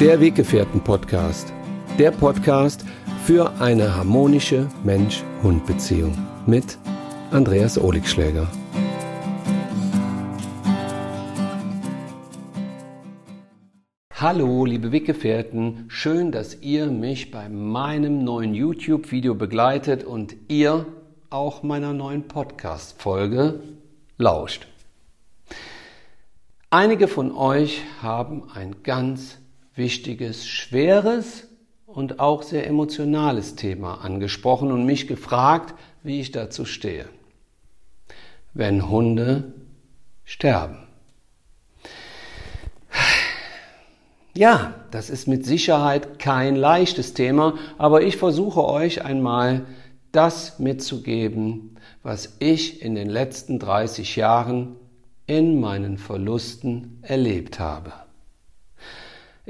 Der Weggefährten-Podcast. Der Podcast für eine harmonische Mensch-Hund-Beziehung mit Andreas Oligschläger. Hallo, liebe Weggefährten, schön, dass ihr mich bei meinem neuen YouTube-Video begleitet und ihr auch meiner neuen Podcast-Folge lauscht. Einige von euch haben ein ganz wichtiges, schweres und auch sehr emotionales Thema angesprochen und mich gefragt, wie ich dazu stehe. Wenn Hunde sterben. Ja, das ist mit Sicherheit kein leichtes Thema, aber ich versuche euch einmal das mitzugeben, was ich in den letzten 30 Jahren in meinen Verlusten erlebt habe.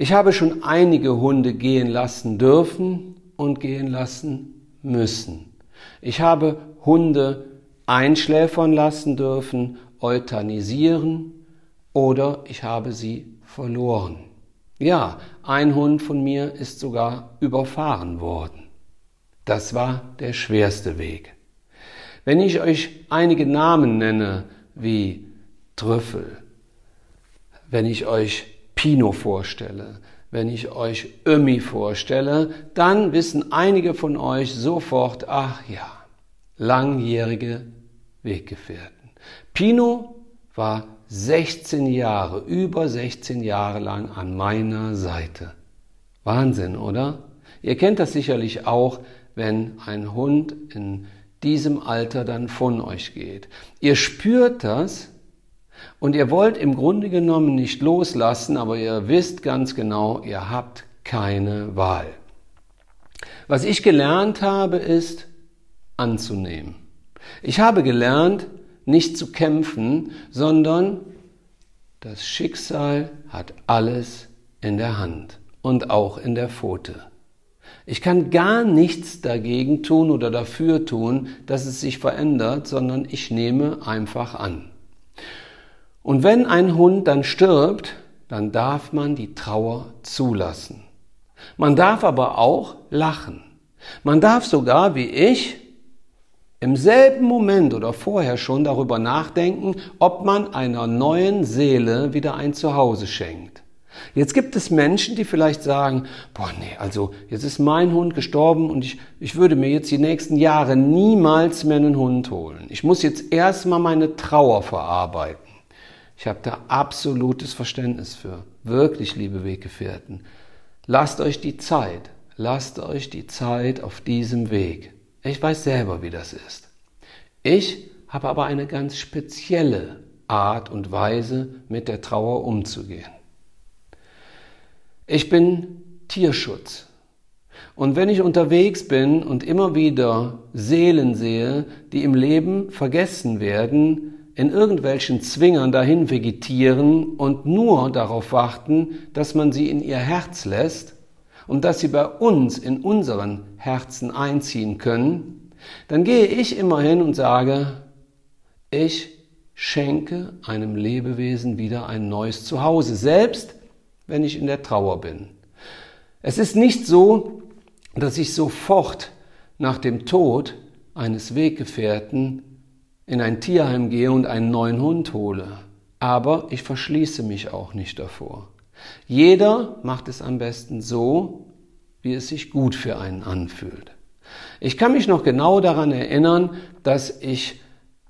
Ich habe schon einige Hunde gehen lassen dürfen und gehen lassen müssen. Ich habe Hunde einschläfern lassen dürfen, euthanisieren oder ich habe sie verloren. Ja, ein Hund von mir ist sogar überfahren worden. Das war der schwerste Weg. Wenn ich euch einige Namen nenne, wie Trüffel, wenn ich euch Pino vorstelle, wenn ich euch Ömi vorstelle, dann wissen einige von euch sofort, ach ja, langjährige Weggefährten. Pino war 16 Jahre, über 16 Jahre lang an meiner Seite. Wahnsinn, oder? Ihr kennt das sicherlich auch, wenn ein Hund in diesem Alter dann von euch geht. Ihr spürt das, und ihr wollt im Grunde genommen nicht loslassen, aber ihr wisst ganz genau, ihr habt keine Wahl. Was ich gelernt habe, ist anzunehmen. Ich habe gelernt, nicht zu kämpfen, sondern das Schicksal hat alles in der Hand und auch in der Pfote. Ich kann gar nichts dagegen tun oder dafür tun, dass es sich verändert, sondern ich nehme einfach an. Und wenn ein Hund dann stirbt, dann darf man die Trauer zulassen. Man darf aber auch lachen. Man darf sogar, wie ich, im selben Moment oder vorher schon darüber nachdenken, ob man einer neuen Seele wieder ein Zuhause schenkt. Jetzt gibt es Menschen, die vielleicht sagen, boah, nee, also jetzt ist mein Hund gestorben und ich, ich würde mir jetzt die nächsten Jahre niemals mehr einen Hund holen. Ich muss jetzt erstmal meine Trauer verarbeiten. Ich habe da absolutes Verständnis für. Wirklich, liebe Weggefährten. Lasst euch die Zeit, lasst euch die Zeit auf diesem Weg. Ich weiß selber, wie das ist. Ich habe aber eine ganz spezielle Art und Weise, mit der Trauer umzugehen. Ich bin Tierschutz. Und wenn ich unterwegs bin und immer wieder Seelen sehe, die im Leben vergessen werden, in irgendwelchen Zwingern dahin vegetieren und nur darauf warten, dass man sie in ihr Herz lässt und dass sie bei uns in unseren Herzen einziehen können, dann gehe ich immer hin und sage, ich schenke einem Lebewesen wieder ein neues Zuhause, selbst wenn ich in der Trauer bin. Es ist nicht so, dass ich sofort nach dem Tod eines Weggefährten in ein Tierheim gehe und einen neuen Hund hole. Aber ich verschließe mich auch nicht davor. Jeder macht es am besten so, wie es sich gut für einen anfühlt. Ich kann mich noch genau daran erinnern, dass ich,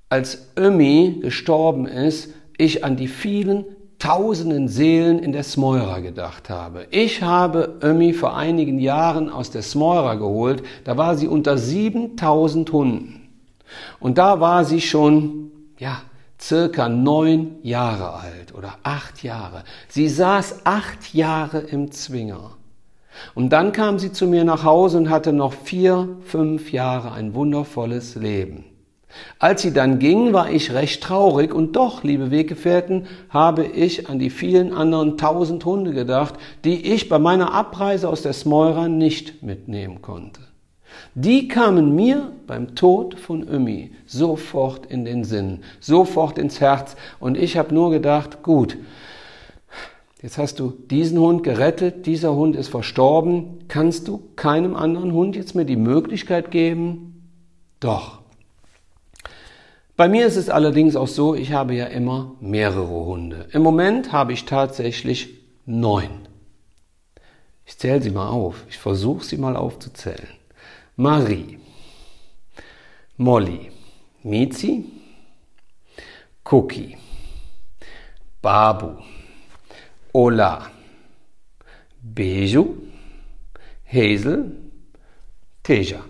als Ömi gestorben ist, ich an die vielen tausenden Seelen in der Smeura gedacht habe. Ich habe Ömi vor einigen Jahren aus der Smeura geholt, da war sie unter 7000 Hunden. Und da war sie schon, ja, circa neun Jahre alt oder acht Jahre. Sie saß acht Jahre im Zwinger. Und dann kam sie zu mir nach Hause und hatte noch vier, fünf Jahre ein wundervolles Leben. Als sie dann ging, war ich recht traurig und doch, liebe Weggefährten, habe ich an die vielen anderen tausend Hunde gedacht, die ich bei meiner Abreise aus der Smeura nicht mitnehmen konnte. Die kamen mir beim Tod von Ömi sofort in den Sinn, sofort ins Herz. Und ich habe nur gedacht, gut, Jetzt hast du diesen Hund gerettet, dieser Hund ist verstorben. Kannst du keinem anderen Hund jetzt mehr die Möglichkeit geben? Doch. Bei mir ist es allerdings auch so, ich habe ja immer mehrere Hunde. Im Moment habe ich tatsächlich neun. Ich zähle sie mal auf. Ich versuche sie mal aufzuzählen. Marie, Molly, Mizi, Cookie, Babu, Ola, Beju, Hazel, Teja.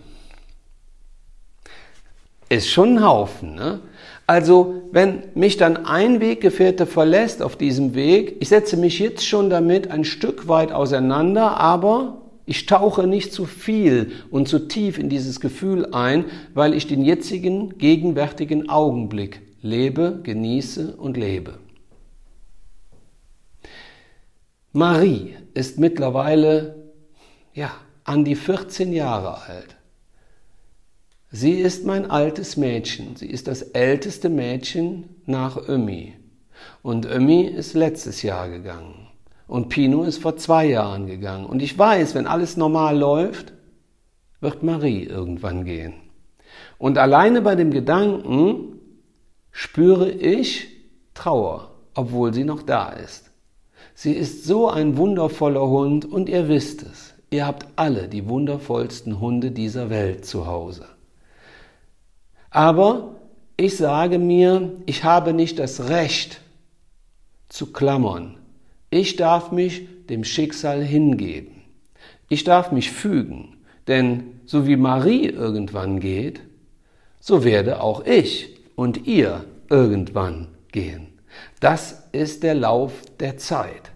Ist schon ein Haufen, ne? Also, wenn mich dann ein Weggefährte verlässt auf diesem Weg, ich setze mich jetzt schon damit ein Stück weit auseinander, aber ich tauche nicht zu viel und zu tief in dieses Gefühl ein, weil ich den jetzigen, gegenwärtigen Augenblick lebe, genieße und lebe. Marie ist mittlerweile, ja, an die 14 Jahre alt. Sie ist mein altes Mädchen. Sie ist das älteste Mädchen nach Ömi. Und Ömi ist letztes Jahr gegangen. Und Pino ist vor zwei Jahren gegangen. Und ich weiß, wenn alles normal läuft, wird Marie irgendwann gehen. Und alleine bei dem Gedanken spüre ich Trauer, obwohl sie noch da ist. Sie ist so ein wundervoller Hund und ihr wisst es. Ihr habt alle die wundervollsten Hunde dieser Welt zu Hause. Aber ich sage mir, ich habe nicht das Recht zu klammern. Ich darf mich dem Schicksal hingeben. Ich darf mich fügen, denn so wie Marie irgendwann geht, so werde auch ich und ihr irgendwann gehen. Das ist der Lauf der Zeit.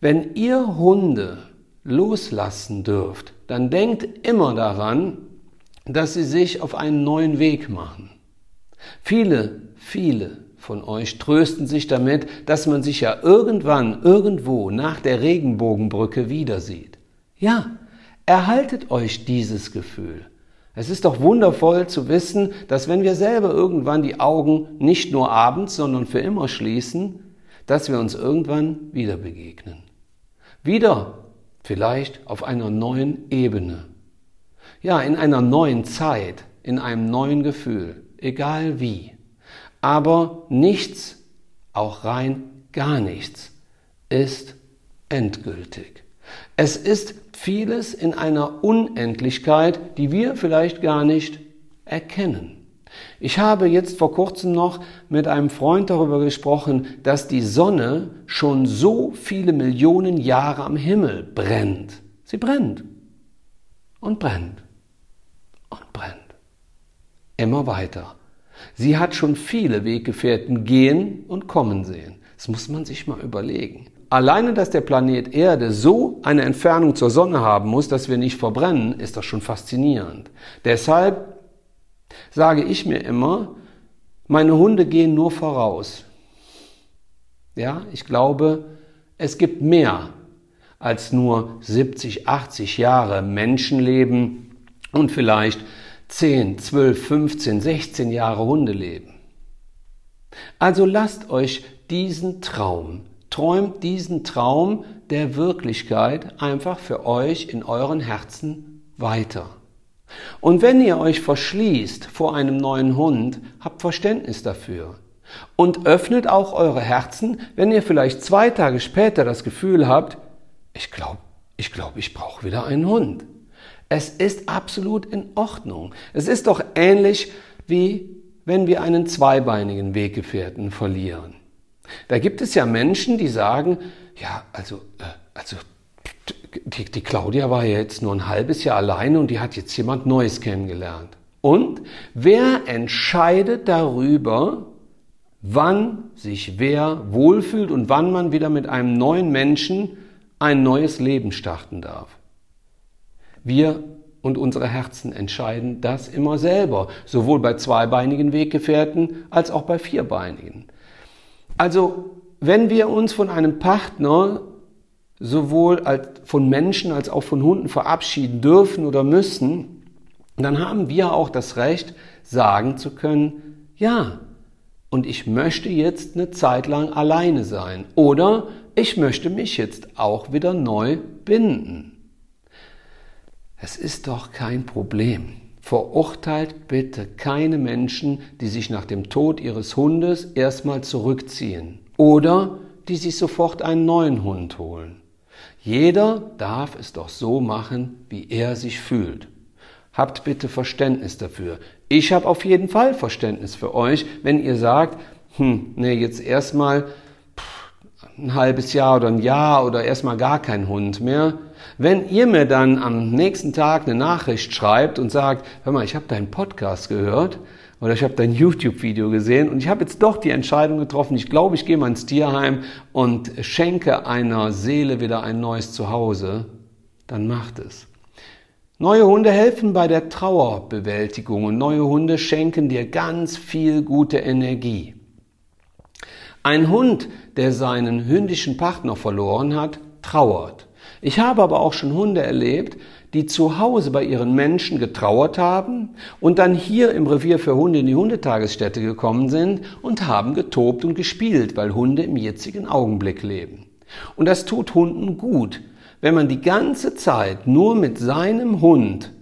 Wenn ihr Hunde loslassen dürft, dann denkt immer daran, dass sie sich auf einen neuen Weg machen. Viele, viele von euch trösten sich damit, dass man sich ja irgendwann, irgendwo nach der Regenbogenbrücke wieder sieht. Ja, erhaltet euch dieses Gefühl. Es ist doch wundervoll zu wissen, dass wenn wir selber irgendwann die Augen nicht nur abends, sondern für immer schließen, dass wir uns irgendwann wieder begegnen. Wieder vielleicht auf einer neuen Ebene. Ja, in einer neuen Zeit, in einem neuen Gefühl, egal wie. Aber nichts, auch rein gar nichts, ist endgültig. Es ist vieles in einer Unendlichkeit, die wir vielleicht gar nicht erkennen. Ich habe jetzt vor kurzem noch mit einem Freund darüber gesprochen, dass die Sonne schon so viele Millionen Jahre am Himmel brennt. Sie brennt und brennt und brennt. Immer weiter. Sie hat schon viele Weggefährten gehen und kommen sehen. Das muss man sich mal überlegen. Alleine, dass der Planet Erde so eine Entfernung zur Sonne haben muss, dass wir nicht verbrennen, ist das schon faszinierend. Deshalb sage ich mir immer, meine Hunde gehen nur voraus. Ja, ich glaube, es gibt mehr als nur 70, 80 Jahre Menschenleben und vielleicht 10, 12, 15, 16 Jahre Hundeleben. Also lasst euch diesen Traum, träumt diesen Traum der Wirklichkeit einfach für euch in euren Herzen weiter. Und wenn ihr euch verschließt vor einem neuen Hund, habt Verständnis dafür. Und öffnet auch eure Herzen, wenn ihr vielleicht zwei Tage später das Gefühl habt, ich glaube, ich glaube, ich brauche wieder einen Hund. Es ist absolut in Ordnung. Es ist doch ähnlich wie wenn wir einen zweibeinigen Weggefährten verlieren. Da gibt es ja Menschen, die sagen, ja, also, äh, also die, die Claudia war ja jetzt nur ein halbes Jahr alleine und die hat jetzt jemand Neues kennengelernt. Und wer entscheidet darüber, wann sich wer wohlfühlt und wann man wieder mit einem neuen Menschen ein neues Leben starten darf? Wir und unsere Herzen entscheiden das immer selber, sowohl bei zweibeinigen Weggefährten als auch bei vierbeinigen. Also, wenn wir uns von einem Partner sowohl als von Menschen als auch von Hunden verabschieden dürfen oder müssen, dann haben wir auch das Recht, sagen zu können, ja, und ich möchte jetzt eine Zeit lang alleine sein oder ich möchte mich jetzt auch wieder neu binden. Es ist doch kein Problem. Verurteilt bitte keine Menschen, die sich nach dem Tod ihres Hundes erstmal zurückziehen oder die sich sofort einen neuen Hund holen. Jeder darf es doch so machen, wie er sich fühlt. Habt bitte Verständnis dafür. Ich habe auf jeden Fall Verständnis für euch, wenn ihr sagt, hm, nee, jetzt erstmal ein halbes Jahr oder ein Jahr oder erstmal gar kein Hund mehr. Wenn ihr mir dann am nächsten Tag eine Nachricht schreibt und sagt, hör mal, ich habe deinen Podcast gehört oder ich habe dein YouTube-Video gesehen und ich habe jetzt doch die Entscheidung getroffen, ich glaube, ich gehe mal ins Tierheim und schenke einer Seele wieder ein neues Zuhause, dann macht es. Neue Hunde helfen bei der Trauerbewältigung und neue Hunde schenken dir ganz viel gute Energie. Ein Hund, der seinen hündischen Partner verloren hat, trauert. Ich habe aber auch schon Hunde erlebt, die zu Hause bei ihren Menschen getrauert haben und dann hier im Revier für Hunde in die Hundetagesstätte gekommen sind und haben getobt und gespielt, weil Hunde im jetzigen Augenblick leben. Und das tut Hunden gut, wenn man die ganze Zeit nur mit seinem Hund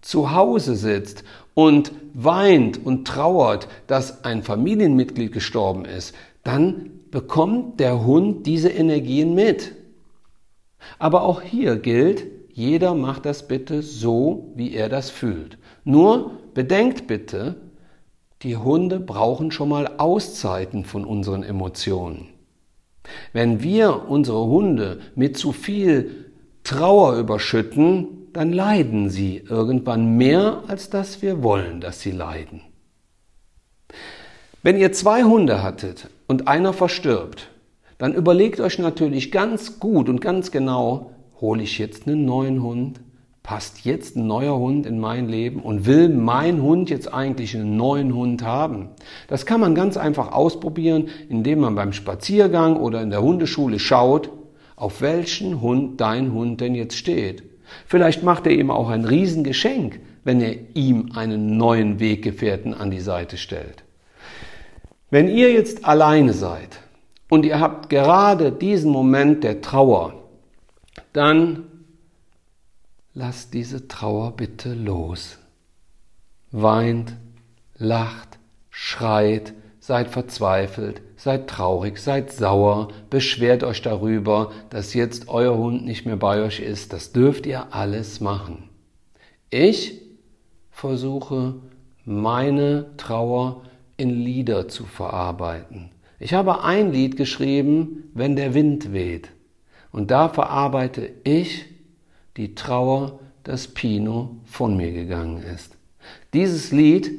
zu Hause sitzt und weint und trauert, dass ein Familienmitglied gestorben ist, dann bekommt der Hund diese Energien mit. Aber auch hier gilt, jeder macht das bitte so, wie er das fühlt. Nur bedenkt bitte, die Hunde brauchen schon mal Auszeiten von unseren Emotionen. Wenn wir unsere Hunde mit zu viel Trauer überschütten, dann leiden sie irgendwann mehr, als dass wir wollen, dass sie leiden. Wenn ihr zwei Hunde hattet und einer verstirbt, dann überlegt euch natürlich ganz gut und ganz genau, hole ich jetzt einen neuen Hund? Passt jetzt ein neuer Hund in mein Leben und will mein Hund jetzt eigentlich einen neuen Hund haben? Das kann man ganz einfach ausprobieren, indem man beim Spaziergang oder in der Hundeschule schaut, auf welchen Hund dein Hund denn jetzt steht. Vielleicht macht er ihm auch ein Riesengeschenk, wenn er ihm einen neuen Weggefährten an die Seite stellt. Wenn ihr jetzt alleine seid und ihr habt gerade diesen Moment der Trauer, dann lasst diese Trauer bitte los. Weint, lacht, schreit, seid verzweifelt, seid traurig, seid sauer, beschwert euch darüber, dass jetzt euer Hund nicht mehr bei euch ist. Das dürft ihr alles machen. Ich versuche meine Trauer in Lieder zu verarbeiten. Ich habe ein Lied geschrieben, wenn der Wind weht. Und da verarbeite ich die Trauer, dass Pino von mir gegangen ist. Dieses Lied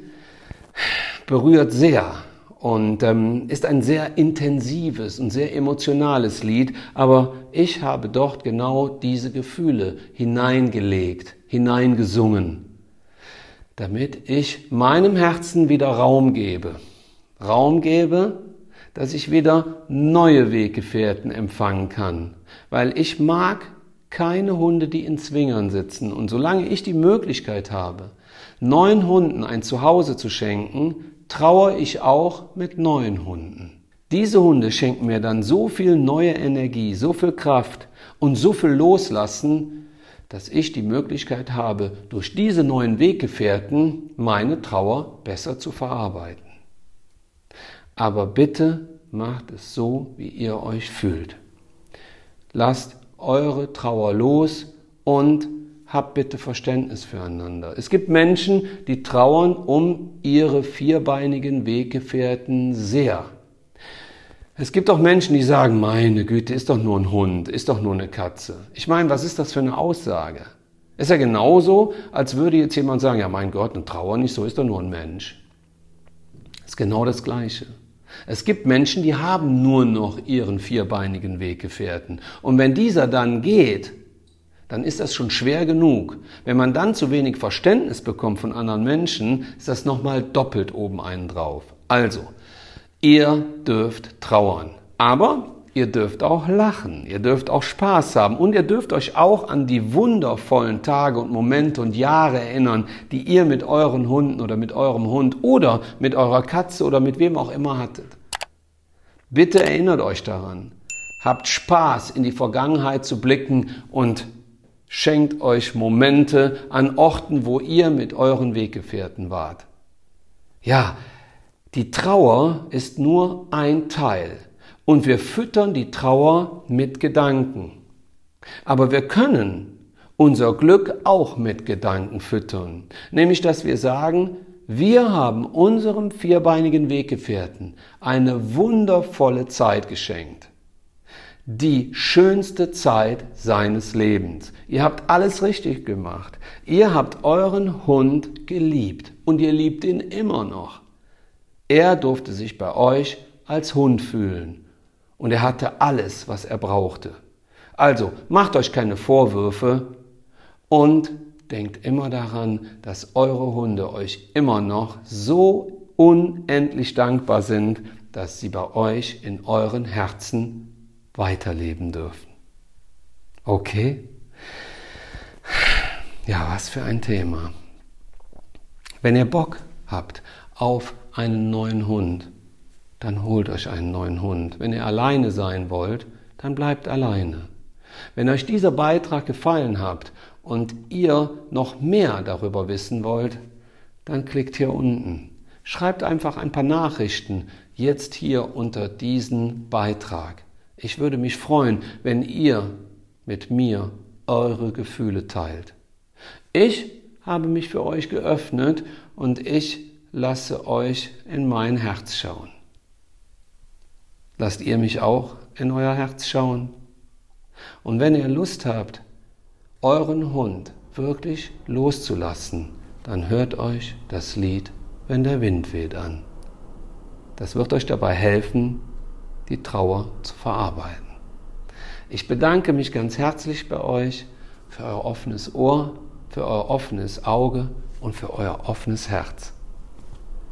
berührt sehr und ähm, ist ein sehr intensives und sehr emotionales Lied, aber ich habe dort genau diese Gefühle hineingelegt, hineingesungen damit ich meinem Herzen wieder Raum gebe. Raum gebe, dass ich wieder neue Weggefährten empfangen kann. Weil ich mag keine Hunde, die in Zwingern sitzen. Und solange ich die Möglichkeit habe, neuen Hunden ein Zuhause zu schenken, traue ich auch mit neuen Hunden. Diese Hunde schenken mir dann so viel neue Energie, so viel Kraft und so viel Loslassen, dass ich die Möglichkeit habe, durch diese neuen Weggefährten meine Trauer besser zu verarbeiten. Aber bitte macht es so, wie ihr euch fühlt. Lasst eure Trauer los und habt bitte Verständnis füreinander. Es gibt Menschen, die trauern um ihre vierbeinigen Weggefährten sehr. Es gibt auch Menschen, die sagen, meine Güte, ist doch nur ein Hund, ist doch nur eine Katze. Ich meine, was ist das für eine Aussage? Ist ja genauso, als würde jetzt jemand sagen, ja mein Gott, ein Trauer nicht, so ist doch nur ein Mensch. Ist genau das Gleiche. Es gibt Menschen, die haben nur noch ihren vierbeinigen Weggefährten. Und wenn dieser dann geht, dann ist das schon schwer genug. Wenn man dann zu wenig Verständnis bekommt von anderen Menschen, ist das nochmal doppelt oben einen drauf. Also, Ihr dürft trauern. Aber ihr dürft auch lachen, ihr dürft auch Spaß haben und ihr dürft euch auch an die wundervollen Tage und Momente und Jahre erinnern, die ihr mit euren Hunden oder mit eurem Hund oder mit eurer Katze oder mit wem auch immer hattet. Bitte erinnert euch daran. Habt Spaß, in die Vergangenheit zu blicken und schenkt euch Momente an Orten, wo ihr mit euren Weggefährten wart. Ja, die Trauer ist nur ein Teil und wir füttern die Trauer mit Gedanken. Aber wir können unser Glück auch mit Gedanken füttern, nämlich dass wir sagen, wir haben unserem vierbeinigen Weggefährten eine wundervolle Zeit geschenkt. Die schönste Zeit seines Lebens. Ihr habt alles richtig gemacht. Ihr habt euren Hund geliebt und ihr liebt ihn immer noch. Er durfte sich bei euch als Hund fühlen und er hatte alles, was er brauchte. Also macht euch keine Vorwürfe und denkt immer daran, dass eure Hunde euch immer noch so unendlich dankbar sind, dass sie bei euch in euren Herzen weiterleben dürfen. Okay? Ja, was für ein Thema. Wenn ihr Bock habt auf einen neuen Hund, dann holt euch einen neuen Hund. Wenn ihr alleine sein wollt, dann bleibt alleine. Wenn euch dieser Beitrag gefallen hat und ihr noch mehr darüber wissen wollt, dann klickt hier unten. Schreibt einfach ein paar Nachrichten jetzt hier unter diesen Beitrag. Ich würde mich freuen, wenn ihr mit mir eure Gefühle teilt. Ich habe mich für euch geöffnet und ich lasse euch in mein Herz schauen. Lasst ihr mich auch in euer Herz schauen? Und wenn ihr Lust habt, euren Hund wirklich loszulassen, dann hört euch das Lied Wenn der Wind weht an. Das wird euch dabei helfen, die Trauer zu verarbeiten. Ich bedanke mich ganz herzlich bei euch für euer offenes Ohr, für euer offenes Auge und für euer offenes Herz.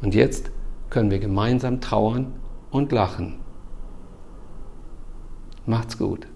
Und jetzt können wir gemeinsam trauern und lachen. Macht's gut.